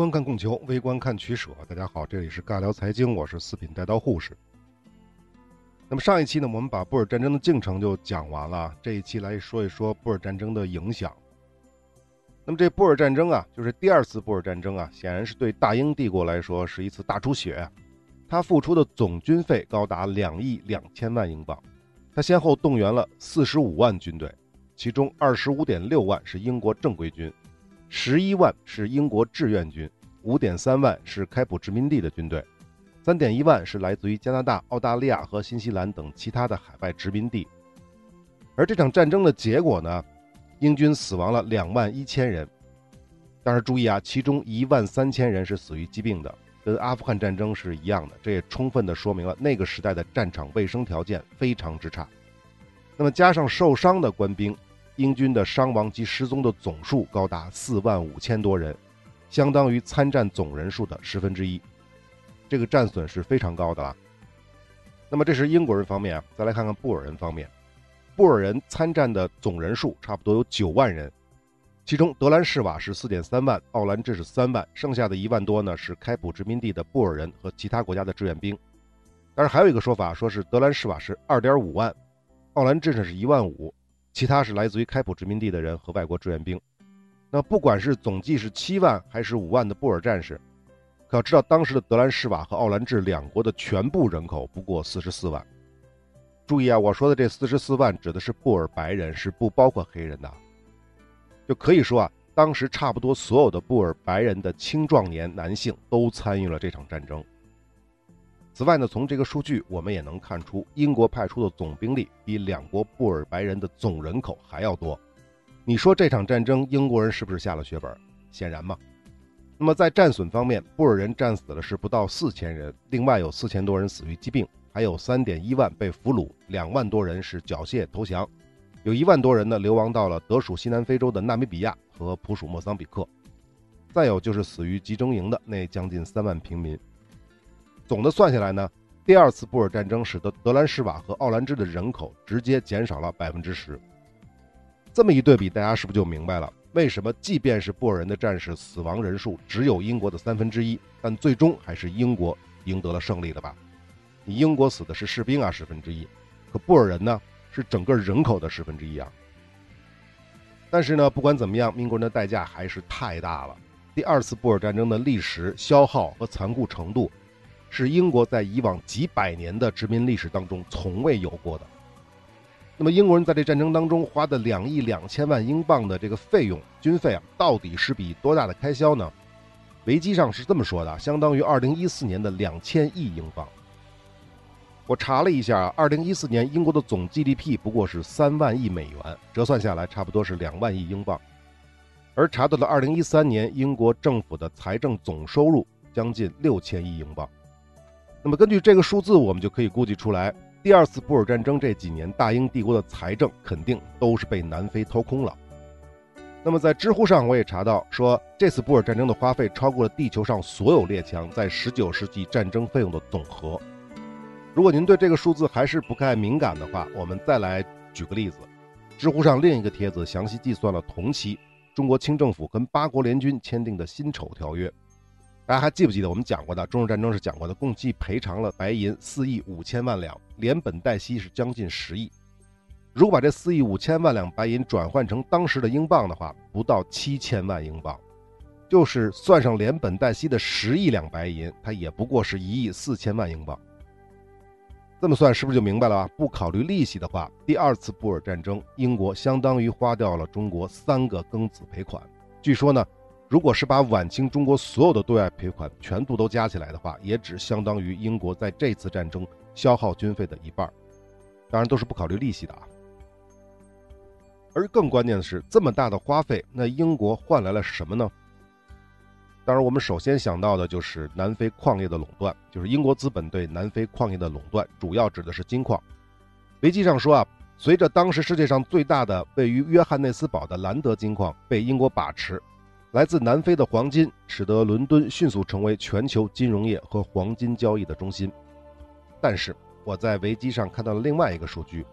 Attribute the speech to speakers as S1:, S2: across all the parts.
S1: 观看供求，微观看取舍。大家好，这里是尬聊财经，我是四品带刀护士。那么上一期呢，我们把布尔战争的进程就讲完了，这一期来说一说布尔战争的影响。那么这布尔战争啊，就是第二次布尔战争啊，显然是对大英帝国来说是一次大出血。他付出的总军费高达两亿两千万英镑，他先后动员了四十五万军队，其中二十五点六万是英国正规军。十一万是英国志愿军，五点三万是开普殖民地的军队，三点一万是来自于加拿大、澳大利亚和新西兰等其他的海外殖民地。而这场战争的结果呢，英军死亡了两万一千人，但是注意啊，其中一万三千人是死于疾病的，跟阿富汗战争是一样的。这也充分的说明了那个时代的战场卫生条件非常之差。那么加上受伤的官兵。英军的伤亡及失踪的总数高达四万五千多人，相当于参战总人数的十分之一，这个战损是非常高的了。那么这是英国人方面啊，再来看看布尔人方面，布尔人参战的总人数差不多有九万人，其中德兰士瓦是四点三万，奥兰治是三万，剩下的一万多呢是开普殖民地的布尔人和其他国家的志愿兵。但是还有一个说法，说是德兰士瓦是二点五万，奥兰治呢是一万五。其他是来自于开普殖民地的人和外国志愿兵。那不管是总计是七万还是五万的布尔战士，可要知道当时的德兰士瓦和奥兰治两国的全部人口不过四十四万。注意啊，我说的这四十四万指的是布尔白人，是不包括黑人的。就可以说啊，当时差不多所有的布尔白人的青壮年男性都参与了这场战争。此外呢，从这个数据我们也能看出，英国派出的总兵力比两国布尔白人的总人口还要多。你说这场战争英国人是不是下了血本？显然嘛。那么在战损方面，布尔人战死的是不到四千人，另外有四千多人死于疾病，还有三点一万被俘虏，两万多人是缴械投降，有一万多人呢流亡到了德属西南非洲的纳米比亚和普属莫桑比克，再有就是死于集中营的那将近三万平民。总的算下来呢，第二次布尔战争使得德兰士瓦和奥兰治的人口直接减少了百分之十。这么一对比，大家是不是就明白了为什么即便是布尔人的战士死亡人数只有英国的三分之一，但最终还是英国赢得了胜利的吧？你英国死的是士兵啊，十分之一，可布尔人呢是整个人口的十分之一啊。但是呢，不管怎么样，英国人的代价还是太大了。第二次布尔战争的历时、消耗和残酷程度。是英国在以往几百年的殖民历史当中从未有过的。那么，英国人在这战争当中花的两亿两千万英镑的这个费用军费啊，到底是笔多大的开销呢？维基上是这么说的，相当于二零一四年的两千亿英镑。我查了一下，二零一四年英国的总 GDP 不过是三万亿美元，折算下来差不多是两万亿英镑。而查到了二零一三年英国政府的财政总收入将近六千亿英镑。那么根据这个数字，我们就可以估计出来，第二次布尔战争这几年，大英帝国的财政肯定都是被南非掏空了。那么在知乎上，我也查到说，这次布尔战争的花费超过了地球上所有列强在19世纪战争费用的总和。如果您对这个数字还是不太敏感的话，我们再来举个例子，知乎上另一个帖子详细计算了同期中国清政府跟八国联军签订的辛丑条约。大家还记不记得我们讲过的中日战争是讲过的，共计赔偿了白银四亿五千万两，连本带息是将近十亿。如果把这四亿五千万两白银转换成当时的英镑的话，不到七千万英镑，就是算上连本带息的十亿两白银，它也不过是一亿四千万英镑。这么算是不是就明白了吧？不考虑利息的话，第二次布尔战争，英国相当于花掉了中国三个庚子赔款。据说呢。如果是把晚清中国所有的对外赔款全部都加起来的话，也只相当于英国在这次战争消耗军费的一半，当然都是不考虑利息的啊。而更关键的是，这么大的花费，那英国换来了什么呢？当然，我们首先想到的就是南非矿业的垄断，就是英国资本对南非矿业的垄断，主要指的是金矿。维基上说啊，随着当时世界上最大的位于约翰内斯堡的兰德金矿被英国把持。来自南非的黄金使得伦敦迅速成为全球金融业和黄金交易的中心。但是我在维基上看到了另外一个数据：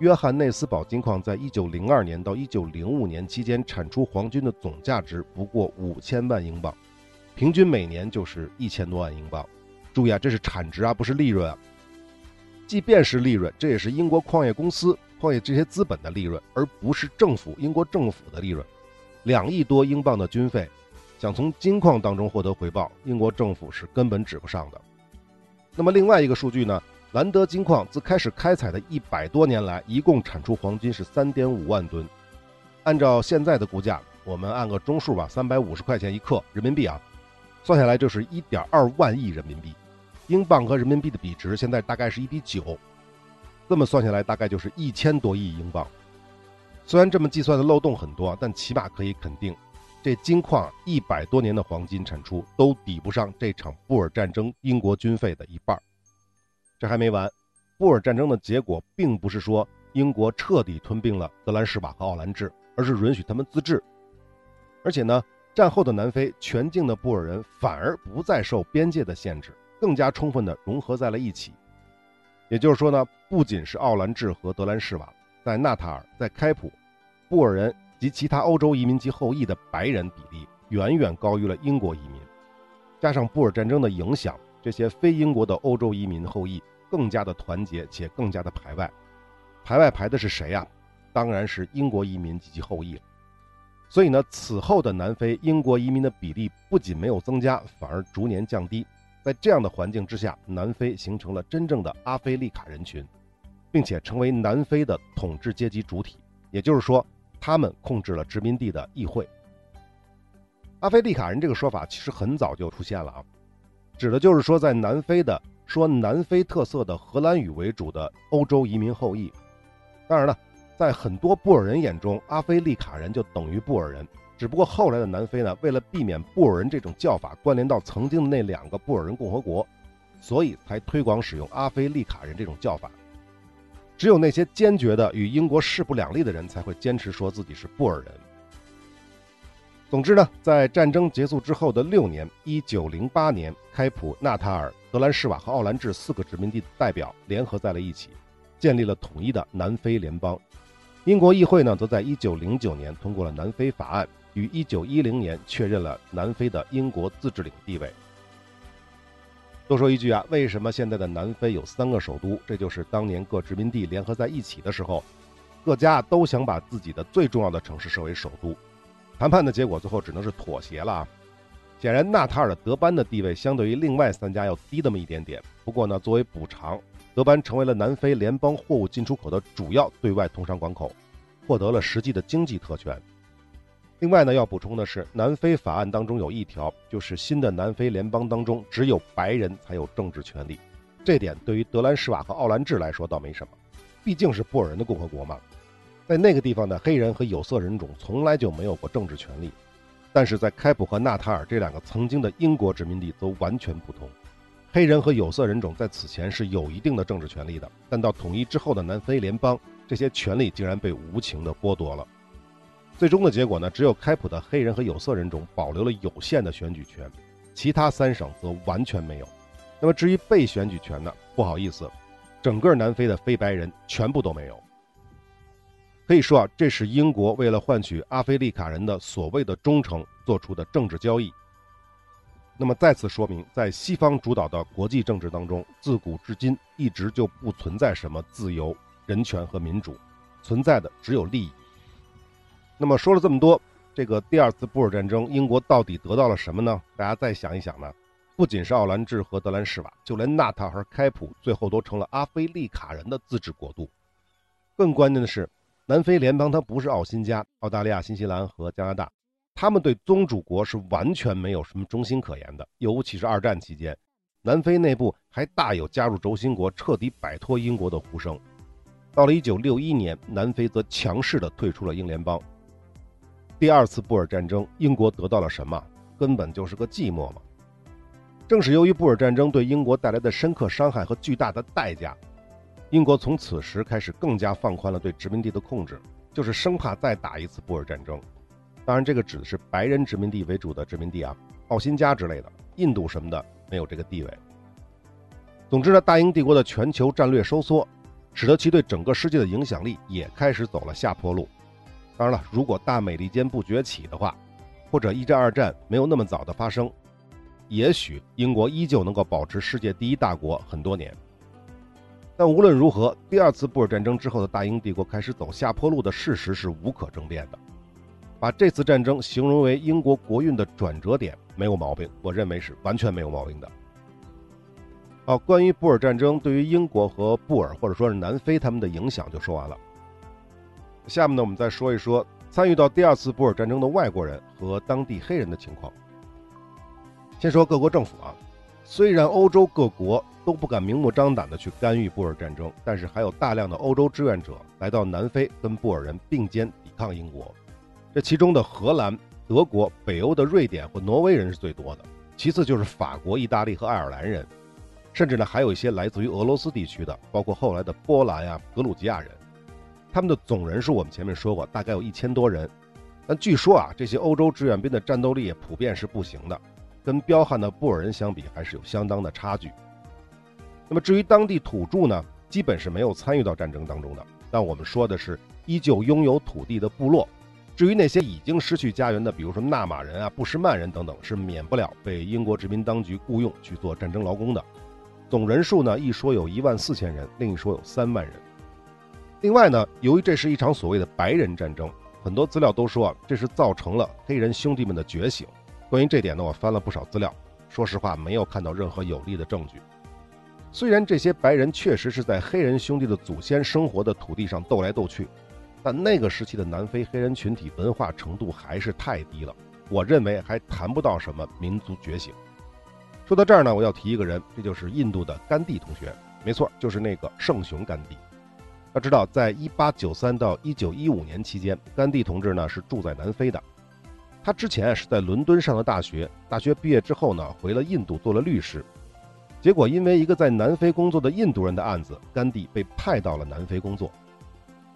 S1: 约翰内斯堡金矿在1902年到1905年期间产出黄金的总价值不过五千万英镑，平均每年就是一千多万英镑。注意啊，这是产值啊，不是利润啊。即便是利润，这也是英国矿业公司、矿业这些资本的利润，而不是政府英国政府的利润。两亿多英镑的军费，想从金矿当中获得回报，英国政府是根本指不上的。那么另外一个数据呢？兰德金矿自开始开采的一百多年来，一共产出黄金是三点五万吨。按照现在的估价，我们按个中数吧，三百五十块钱一克人民币啊，算下来就是一点二万亿人民币。英镑和人民币的比值现在大概是一比九，这么算下来大概就是一千多亿英镑。虽然这么计算的漏洞很多，但起码可以肯定，这金矿一百多年的黄金产出都抵不上这场布尔战争英国军费的一半。这还没完，布尔战争的结果并不是说英国彻底吞并了德兰士瓦和奥兰治，而是允许他们自治。而且呢，战后的南非全境的布尔人反而不再受边界的限制，更加充分地融合在了一起。也就是说呢，不仅是奥兰治和德兰士瓦，在纳塔尔、在开普，布尔人及其他欧洲移民及后裔的白人比例远远高于了英国移民。加上布尔战争的影响，这些非英国的欧洲移民后裔。更加的团结且更加的排外，排外排的是谁呀？当然是英国移民及其后裔了。所以呢，此后的南非英国移民的比例不仅没有增加，反而逐年降低。在这样的环境之下，南非形成了真正的阿非利卡人群，并且成为南非的统治阶级主体。也就是说，他们控制了殖民地的议会。阿非利卡人这个说法其实很早就出现了啊，指的就是说在南非的。说南非特色的荷兰语为主的欧洲移民后裔，当然了，在很多布尔人眼中，阿非利卡人就等于布尔人。只不过后来的南非呢，为了避免布尔人这种叫法关联到曾经的那两个布尔人共和国，所以才推广使用阿非利卡人这种叫法。只有那些坚决的与英国势不两立的人，才会坚持说自己是布尔人。总之呢，在战争结束之后的六年，一九零八年，开普、纳塔尔、德兰士瓦和奥兰治四个殖民地代表联合在了一起，建立了统一的南非联邦。英国议会呢，则在一九零九年通过了南非法案，于一九一零年确认了南非的英国自治领地位。多说一句啊，为什么现在的南非有三个首都？这就是当年各殖民地联合在一起的时候，各家都想把自己的最重要的城市设为首都。谈判的结果最后只能是妥协了啊！显然，纳塔尔的德班的地位相对于另外三家要低那么一点点。不过呢，作为补偿，德班成为了南非联邦货物进出口的主要对外通商关口，获得了实际的经济特权。另外呢，要补充的是，南非法案当中有一条，就是新的南非联邦当中只有白人才有政治权利。这点对于德兰士瓦和奥兰治来说倒没什么，毕竟是布尔人的共和国嘛。在那个地方的黑人和有色人种从来就没有过政治权利，但是在开普和纳塔尔这两个曾经的英国殖民地则完全不同。黑人和有色人种在此前是有一定的政治权利的，但到统一之后的南非联邦，这些权利竟然被无情的剥夺了。最终的结果呢，只有开普的黑人和有色人种保留了有限的选举权，其他三省则完全没有。那么至于被选举权呢？不好意思，整个南非的非白人全部都没有。可以说啊，这是英国为了换取阿非利卡人的所谓的忠诚做出的政治交易。那么再次说明，在西方主导的国际政治当中，自古至今一直就不存在什么自由、人权和民主，存在的只有利益。那么说了这么多，这个第二次布尔战争，英国到底得到了什么呢？大家再想一想呢？不仅是奥兰治和德兰士瓦，就连纳塔和开普，最后都成了阿非利卡人的自治国度。更关键的是。南非联邦它不是澳新加、澳大利亚、新西兰和加拿大，他们对宗主国是完全没有什么忠心可言的。尤其是二战期间，南非内部还大有加入轴心国、彻底摆脱英国的呼声。到了1961年，南非则强势地退出了英联邦。第二次布尔战争，英国得到了什么？根本就是个寂寞嘛。正是由于布尔战争对英国带来的深刻伤害和巨大的代价。英国从此时开始更加放宽了对殖民地的控制，就是生怕再打一次布尔战争。当然，这个指的是白人殖民地为主的殖民地啊，奥辛加之类的，印度什么的没有这个地位。总之呢，大英帝国的全球战略收缩，使得其对整个世界的影响力也开始走了下坡路。当然了，如果大美利坚不崛起的话，或者一战、二战没有那么早的发生，也许英国依旧能够保持世界第一大国很多年。但无论如何，第二次布尔战争之后的大英帝国开始走下坡路的事实是无可争辩的。把这次战争形容为英国国运的转折点，没有毛病，我认为是完全没有毛病的。好，关于布尔战争对于英国和布尔或者说是南非他们的影响就说完了。下面呢，我们再说一说参与到第二次布尔战争的外国人和当地黑人的情况。先说各国政府啊，虽然欧洲各国都不敢明目张胆地去干预布尔战争，但是还有大量的欧洲志愿者来到南非跟布尔人并肩抵抗英国。这其中的荷兰、德国、北欧的瑞典或挪威人是最多的，其次就是法国、意大利和爱尔兰人。甚至呢，还有一些来自于俄罗斯地区的，包括后来的波兰呀、格鲁吉亚人，他们的总人数我们前面说过，大概有一千多人。但据说啊，这些欧洲志愿兵的战斗力普遍是不行的，跟彪悍的布尔人相比，还是有相当的差距。那么至于当地土著呢，基本是没有参与到战争当中的。但我们说的是依旧拥有土地的部落。至于那些已经失去家园的，比如说纳马人啊、布什曼人等等，是免不了被英国殖民当局雇佣去做战争劳工的。总人数呢，一说有一万四千人，另一说有三万人。另外呢，由于这是一场所谓的白人战争，很多资料都说啊，这是造成了黑人兄弟们的觉醒。关于这点呢，我翻了不少资料，说实话没有看到任何有力的证据。虽然这些白人确实是在黑人兄弟的祖先生活的土地上斗来斗去，但那个时期的南非黑人群体文化程度还是太低了，我认为还谈不到什么民族觉醒。说到这儿呢，我要提一个人，这就是印度的甘地同学。没错，就是那个圣雄甘地。要知道，在1893到1915年期间，甘地同志呢是住在南非的。他之前是在伦敦上的大学，大学毕业之后呢，回了印度做了律师。结果因为一个在南非工作的印度人的案子，甘地被派到了南非工作。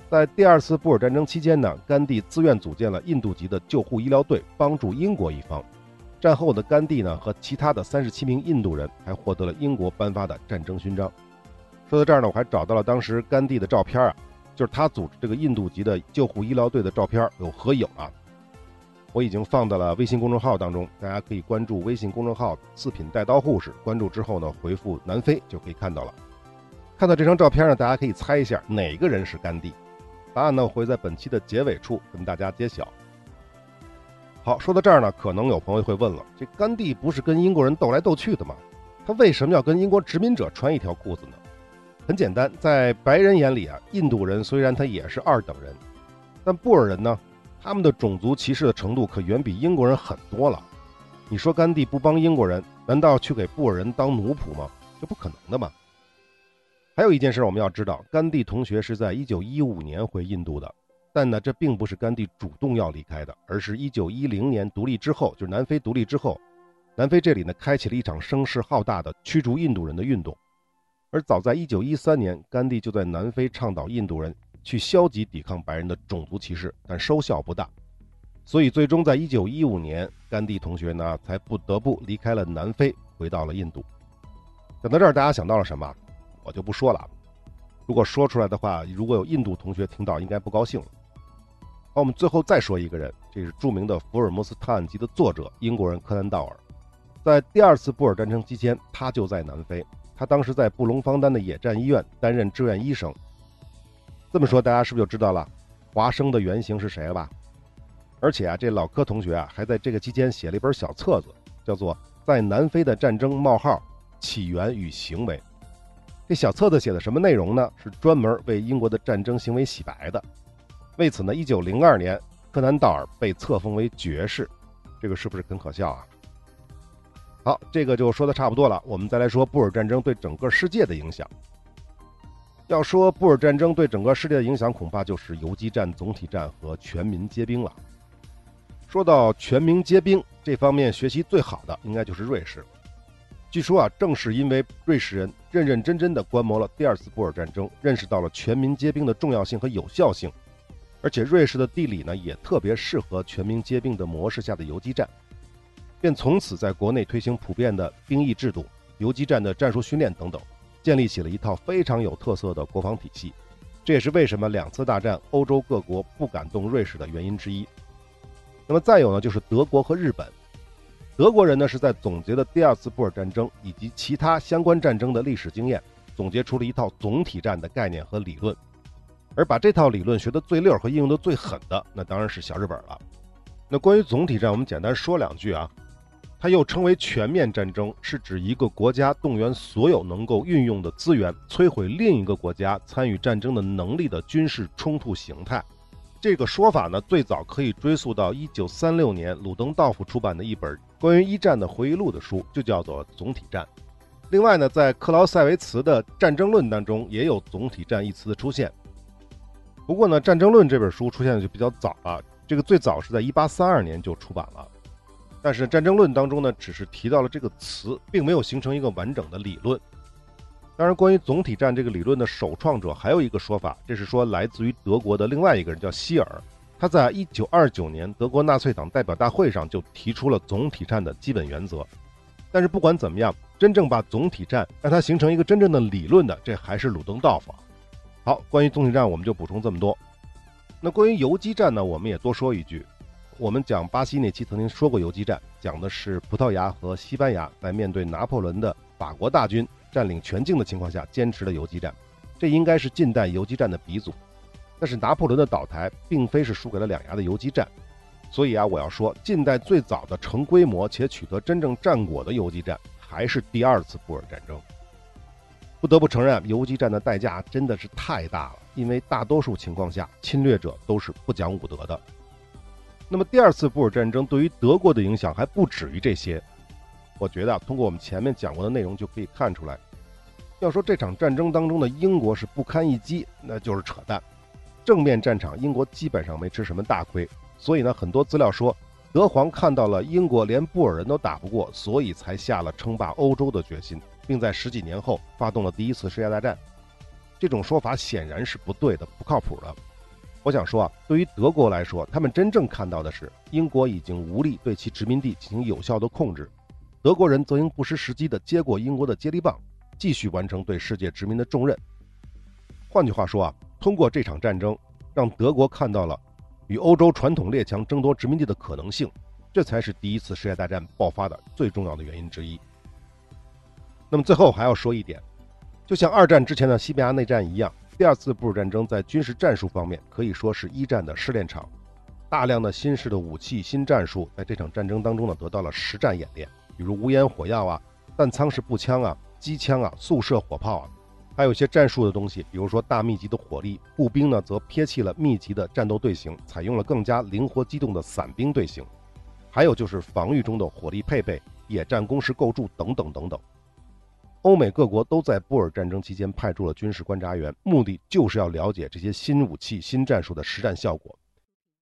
S1: 在第二次布尔战争期间呢，甘地自愿组建了印度籍的救护医疗队，帮助英国一方。战后的甘地呢，和其他的三十七名印度人还获得了英国颁发的战争勋章。说到这儿呢，我还找到了当时甘地的照片啊，就是他组织这个印度籍的救护医疗队的照片，有合影啊。我已经放到了微信公众号当中，大家可以关注微信公众号“四品带刀护士”，关注之后呢，回复“南非”就可以看到了。看到这张照片呢，大家可以猜一下哪个人是甘地？答案呢，我会在本期的结尾处跟大家揭晓。好，说到这儿呢，可能有朋友会问了：这甘地不是跟英国人斗来斗去的吗？他为什么要跟英国殖民者穿一条裤子呢？很简单，在白人眼里啊，印度人虽然他也是二等人，但布尔人呢，他们的种族歧视的程度可远比英国人很多了。你说甘地不帮英国人，难道去给布尔人当奴仆吗？这不可能的嘛。还有一件事我们要知道，甘地同学是在一九一五年回印度的。但呢，这并不是甘地主动要离开的，而是一九一零年独立之后，就是南非独立之后，南非这里呢开启了一场声势浩大的驱逐印度人的运动。而早在一九一三年，甘地就在南非倡导印度人去消极抵抗白人的种族歧视，但收效不大。所以最终在一九一五年，甘地同学呢才不得不离开了南非，回到了印度。讲到这儿，大家想到了什么？我就不说了。如果说出来的话，如果有印度同学听到，应该不高兴了。好，我们最后再说一个人，这是著名的福尔摩斯探案集的作者，英国人柯南道尔。在第二次布尔战争期间，他就在南非。他当时在布隆方丹的野战医院担任志愿医生。这么说，大家是不是就知道了华生的原型是谁了吧？而且啊，这老柯同学啊，还在这个期间写了一本小册子，叫做《在南非的战争：冒号起源与行为》。这小册子写的什么内容呢？是专门为英国的战争行为洗白的。为此呢，一九零二年，柯南道尔被册封为爵士，这个是不是很可笑啊？好，这个就说的差不多了，我们再来说布尔战争对整个世界的影响。要说布尔战争对整个世界的影响，恐怕就是游击战、总体战和全民皆兵了。说到全民皆兵这方面，学习最好的应该就是瑞士。据说啊，正是因为瑞士人认认真真的观摩了第二次布尔战争，认识到了全民皆兵的重要性和有效性。而且瑞士的地理呢，也特别适合全民皆兵的模式下的游击战，便从此在国内推行普遍的兵役制度、游击战的战术训练等等，建立起了一套非常有特色的国防体系。这也是为什么两次大战欧洲各国不敢动瑞士的原因之一。那么再有呢，就是德国和日本。德国人呢是在总结了第二次布尔战争以及其他相关战争的历史经验，总结出了一套总体战的概念和理论。而把这套理论学得最溜和应用得最狠的，那当然是小日本了。那关于总体战，我们简单说两句啊。它又称为全面战争，是指一个国家动员所有能够运用的资源，摧毁另一个国家参与战争的能力的军事冲突形态。这个说法呢，最早可以追溯到一九三六年鲁登道夫出版的一本关于一战的回忆录的书，就叫做《总体战》。另外呢，在克劳塞维茨的《战争论》当中，也有“总体战”一词的出现。不过呢，《战争论》这本书出现的就比较早了，这个最早是在一八三二年就出版了。但是《战争论》当中呢，只是提到了这个词，并没有形成一个完整的理论。当然，关于总体战这个理论的首创者，还有一个说法，这是说来自于德国的另外一个人叫希尔，他在一九二九年德国纳粹党代表大会上就提出了总体战的基本原则。但是不管怎么样，真正把总体战让它形成一个真正的理论的，这还是鲁登道夫。好，关于总体战，我们就补充这么多。那关于游击战呢，我们也多说一句。我们讲巴西那期曾经说过游击战，讲的是葡萄牙和西班牙在面对拿破仑的法国大军占领全境的情况下坚持的游击战，这应该是近代游击战的鼻祖。但是拿破仑的倒台并非是输给了两牙的游击战，所以啊，我要说近代最早的成规模且取得真正战果的游击战还是第二次布尔战争。不得不承认，游击战的代价真的是太大了，因为大多数情况下，侵略者都是不讲武德的。那么，第二次布尔战争对于德国的影响还不止于这些。我觉得啊，通过我们前面讲过的内容就可以看出来，要说这场战争当中的英国是不堪一击，那就是扯淡。正面战场，英国基本上没吃什么大亏。所以呢，很多资料说，德皇看到了英国连布尔人都打不过，所以才下了称霸欧洲的决心。并在十几年后发动了第一次世界大战，这种说法显然是不对的、不靠谱的。我想说啊，对于德国来说，他们真正看到的是英国已经无力对其殖民地进行有效的控制，德国人则应不失时机地接过英国的接力棒，继续完成对世界殖民的重任。换句话说啊，通过这场战争，让德国看到了与欧洲传统列强争夺殖民地的可能性，这才是第一次世界大战爆发的最重要的原因之一。那么最后还要说一点，就像二战之前的西班牙内战一样，第二次布尔战争在军事战术方面可以说是一战的试炼场，大量的新式的武器、新战术在这场战争当中呢得到了实战演练，比如无烟火药啊、弹仓式步枪啊、机枪啊、速射火炮啊，还有一些战术的东西，比如说大密集的火力，步兵呢则撇弃了密集的战斗队形，采用了更加灵活机动的散兵队形，还有就是防御中的火力配备、野战工事构筑等等等等。欧美各国都在布尔战争期间派出了军事观察员，目的就是要了解这些新武器、新战术的实战效果。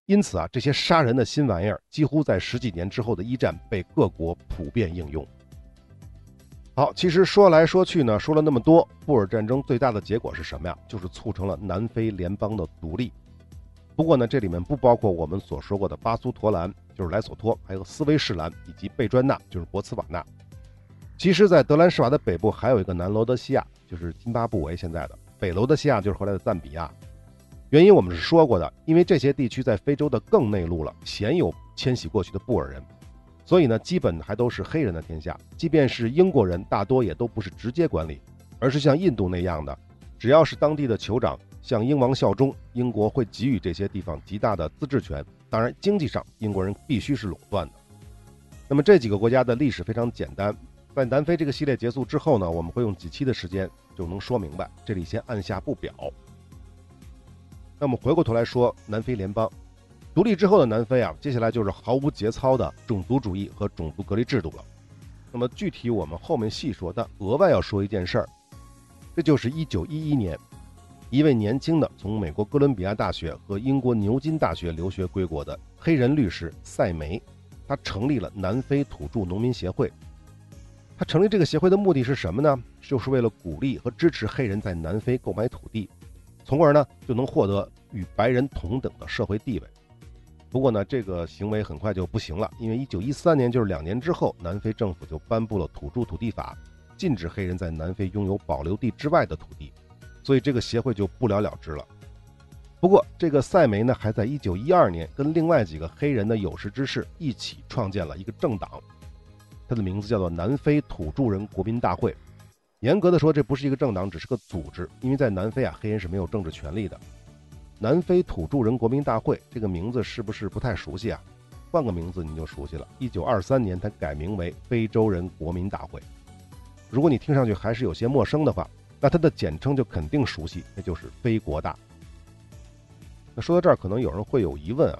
S1: 因此啊，这些杀人的新玩意儿几乎在十几年之后的一战被各国普遍应用。好，其实说来说去呢，说了那么多，布尔战争最大的结果是什么呀？就是促成了南非联邦的独立。不过呢，这里面不包括我们所说过的巴苏陀兰，就是莱索托，还有斯威士兰以及贝专纳，就是博茨瓦纳。其实，在德兰士瓦的北部还有一个南罗德西亚，就是津巴布韦现在的北罗德西亚，就是后来的赞比亚。原因我们是说过的，因为这些地区在非洲的更内陆了，鲜有迁徙过去的布尔人，所以呢，基本还都是黑人的天下。即便是英国人，大多也都不是直接管理，而是像印度那样的，只要是当地的酋长向英王效忠，英国会给予这些地方极大的自治权。当然，经济上英国人必须是垄断的。那么这几个国家的历史非常简单。在南非这个系列结束之后呢，我们会用几期的时间就能说明白。这里先按下不表。那么回过头来说，南非联邦独立之后的南非啊，接下来就是毫无节操的种族主义和种族隔离制度了。那么具体我们后面细说。但额外要说一件事儿，这就是1911年，一位年轻的从美国哥伦比亚大学和英国牛津大学留学归国的黑人律师塞梅，他成立了南非土著农民协会。他成立这个协会的目的是什么呢？就是为了鼓励和支持黑人在南非购买土地，从而呢就能获得与白人同等的社会地位。不过呢，这个行为很快就不行了，因为1913年，就是两年之后，南非政府就颁布了土著土地法，禁止黑人在南非拥有保留地之外的土地，所以这个协会就不了了之了。不过，这个塞梅呢，还在1912年跟另外几个黑人的有识之士一起创建了一个政党。它的名字叫做南非土著人国民大会。严格的说，这不是一个政党，只是个组织，因为在南非啊，黑人是没有政治权利的。南非土著人国民大会这个名字是不是不太熟悉啊？换个名字你就熟悉了。一九二三年，它改名为非洲人国民大会。如果你听上去还是有些陌生的话，那它的简称就肯定熟悉，那就是非国大。那说到这儿，可能有人会有疑问啊：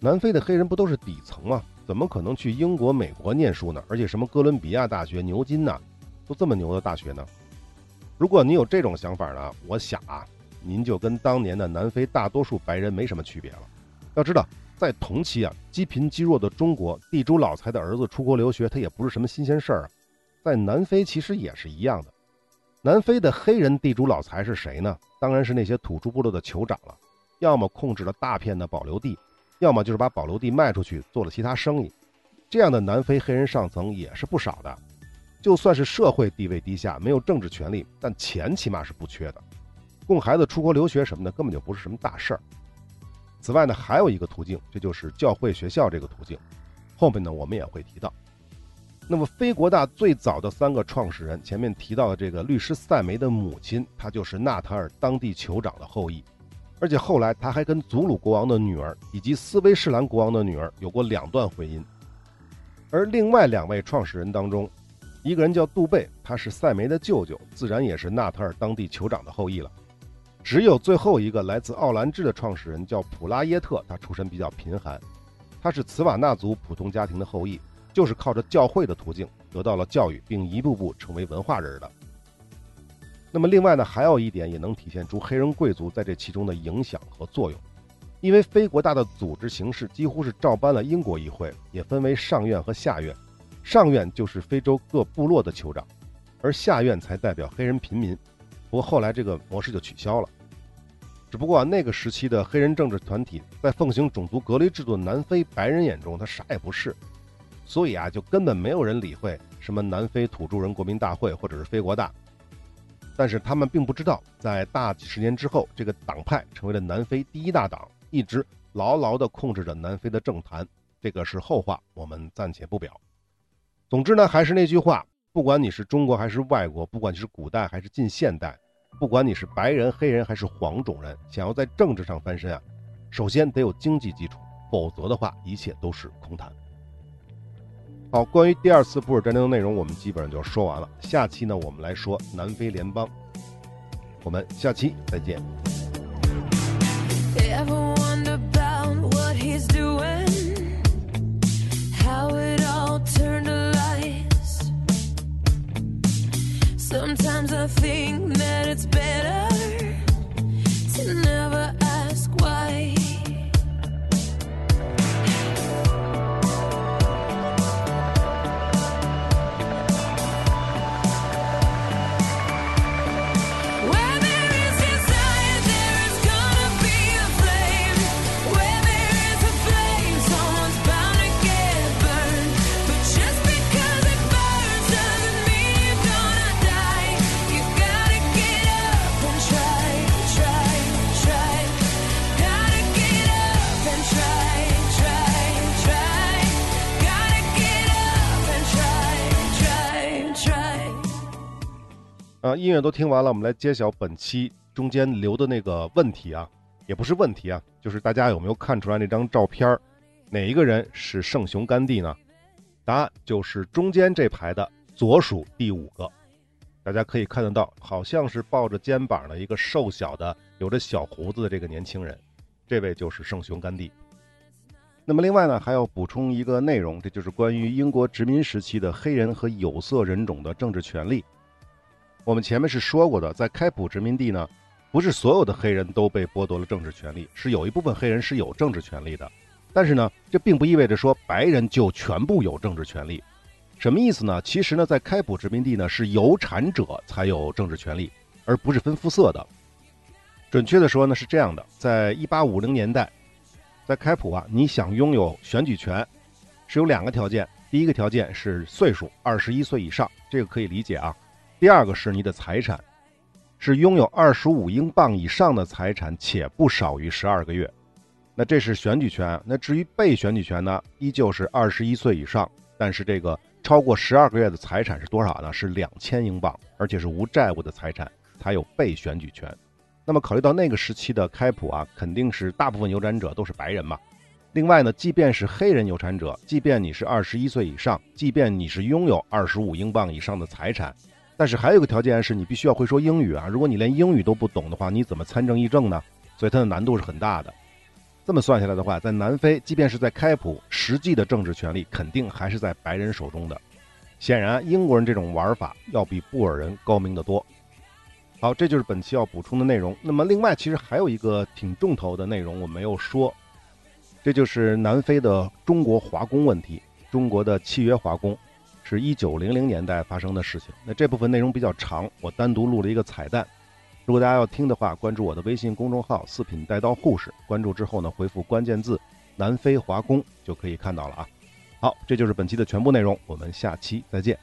S1: 南非的黑人不都是底层吗？怎么可能去英国、美国念书呢？而且什么哥伦比亚大学、牛津呐，都这么牛的大学呢？如果你有这种想法呢，我想啊。您就跟当年的南非大多数白人没什么区别了。要知道，在同期啊，积贫积弱的中国，地主老财的儿子出国留学，他也不是什么新鲜事儿啊。在南非其实也是一样的。南非的黑人地主老财是谁呢？当然是那些土著部落的酋长了。要么控制了大片的保留地，要么就是把保留地卖出去做了其他生意。这样的南非黑人上层也是不少的。就算是社会地位低下，没有政治权利，但钱起码是不缺的。供孩子出国留学什么的，根本就不是什么大事儿。此外呢，还有一个途径，这就是教会学校这个途径。后面呢，我们也会提到。那么，非国大最早的三个创始人，前面提到的这个律师塞梅的母亲，她就是纳塔尔当地酋长的后裔，而且后来他还跟祖鲁国王的女儿以及斯威士兰国王的女儿有过两段婚姻。而另外两位创始人当中，一个人叫杜贝，他是塞梅的舅舅，自然也是纳特尔当地酋长的后裔了。只有最后一个来自奥兰治的创始人叫普拉耶特，他出身比较贫寒，他是茨瓦纳族普通家庭的后裔，就是靠着教会的途径得到了教育，并一步步成为文化人的。那么另外呢，还有一点也能体现出黑人贵族在这其中的影响和作用，因为非国大的组织形式几乎是照搬了英国议会，也分为上院和下院，上院就是非洲各部落的酋长，而下院才代表黑人平民。不过后来这个模式就取消了。只不过那个时期的黑人政治团体在奉行种族隔离制度的南非白人眼中，他啥也不是，所以啊，就根本没有人理会什么南非土著人国民大会或者是非国大。但是他们并不知道，在大几十年之后，这个党派成为了南非第一大党，一直牢牢地控制着南非的政坛。这个是后话，我们暂且不表。总之呢，还是那句话，不管你是中国还是外国，不管你是古代还是近现代。不管你是白人、黑人还是黄种人，想要在政治上翻身啊，首先得有经济基础，否则的话，一切都是空谈。好，关于第二次布尔战争的内容，我们基本上就说完了。下期呢，我们来说南非联邦。我们下期再见。Sometimes I think that it's better 音乐都听完了，我们来揭晓本期中间留的那个问题啊，也不是问题啊，就是大家有没有看出来那张照片哪一个人是圣雄甘地呢？答案就是中间这排的左数第五个，大家可以看得到，好像是抱着肩膀的一个瘦小的、有着小胡子的这个年轻人，这位就是圣雄甘地。那么另外呢，还要补充一个内容，这就是关于英国殖民时期的黑人和有色人种的政治权利。我们前面是说过的，在开普殖民地呢，不是所有的黑人都被剥夺了政治权利，是有一部分黑人是有政治权利的。但是呢，这并不意味着说白人就全部有政治权利。什么意思呢？其实呢，在开普殖民地呢，是有产者才有政治权利，而不是分肤色的。准确的说呢，是这样的：在一八五零年代，在开普啊，你想拥有选举权，是有两个条件。第一个条件是岁数二十一岁以上，这个可以理解啊。第二个是你的财产，是拥有二十五英镑以上的财产，且不少于十二个月。那这是选举权。那至于被选举权呢，依旧是二十一岁以上，但是这个超过十二个月的财产是多少呢？是两千英镑，而且是无债务的财产，才有被选举权。那么考虑到那个时期的开普啊，肯定是大部分有产者都是白人嘛。另外呢，即便是黑人有产者，即便你是二十一岁以上，即便你是拥有二十五英镑以上的财产，但是还有一个条件是你必须要会说英语啊。如果你连英语都不懂的话，你怎么参政议政呢？所以它的难度是很大的。这么算下来的话，在南非，即便是在开普，实际的政治权力肯定还是在白人手中的。显然，英国人这种玩法要比布尔人高明得多。好，这就是本期要补充的内容。那么，另外其实还有一个挺重头的内容我没有说，这就是南非的中国华工问题。中国的契约华工是一九零零年代发生的事情。那这部分内容比较长，我单独录了一个彩蛋。如果大家要听的话，关注我的微信公众号“四品带刀护士”，关注之后呢，回复关键字“南非华工”就可以看到了啊。好，这就是本期的全部内容，我们下期再见。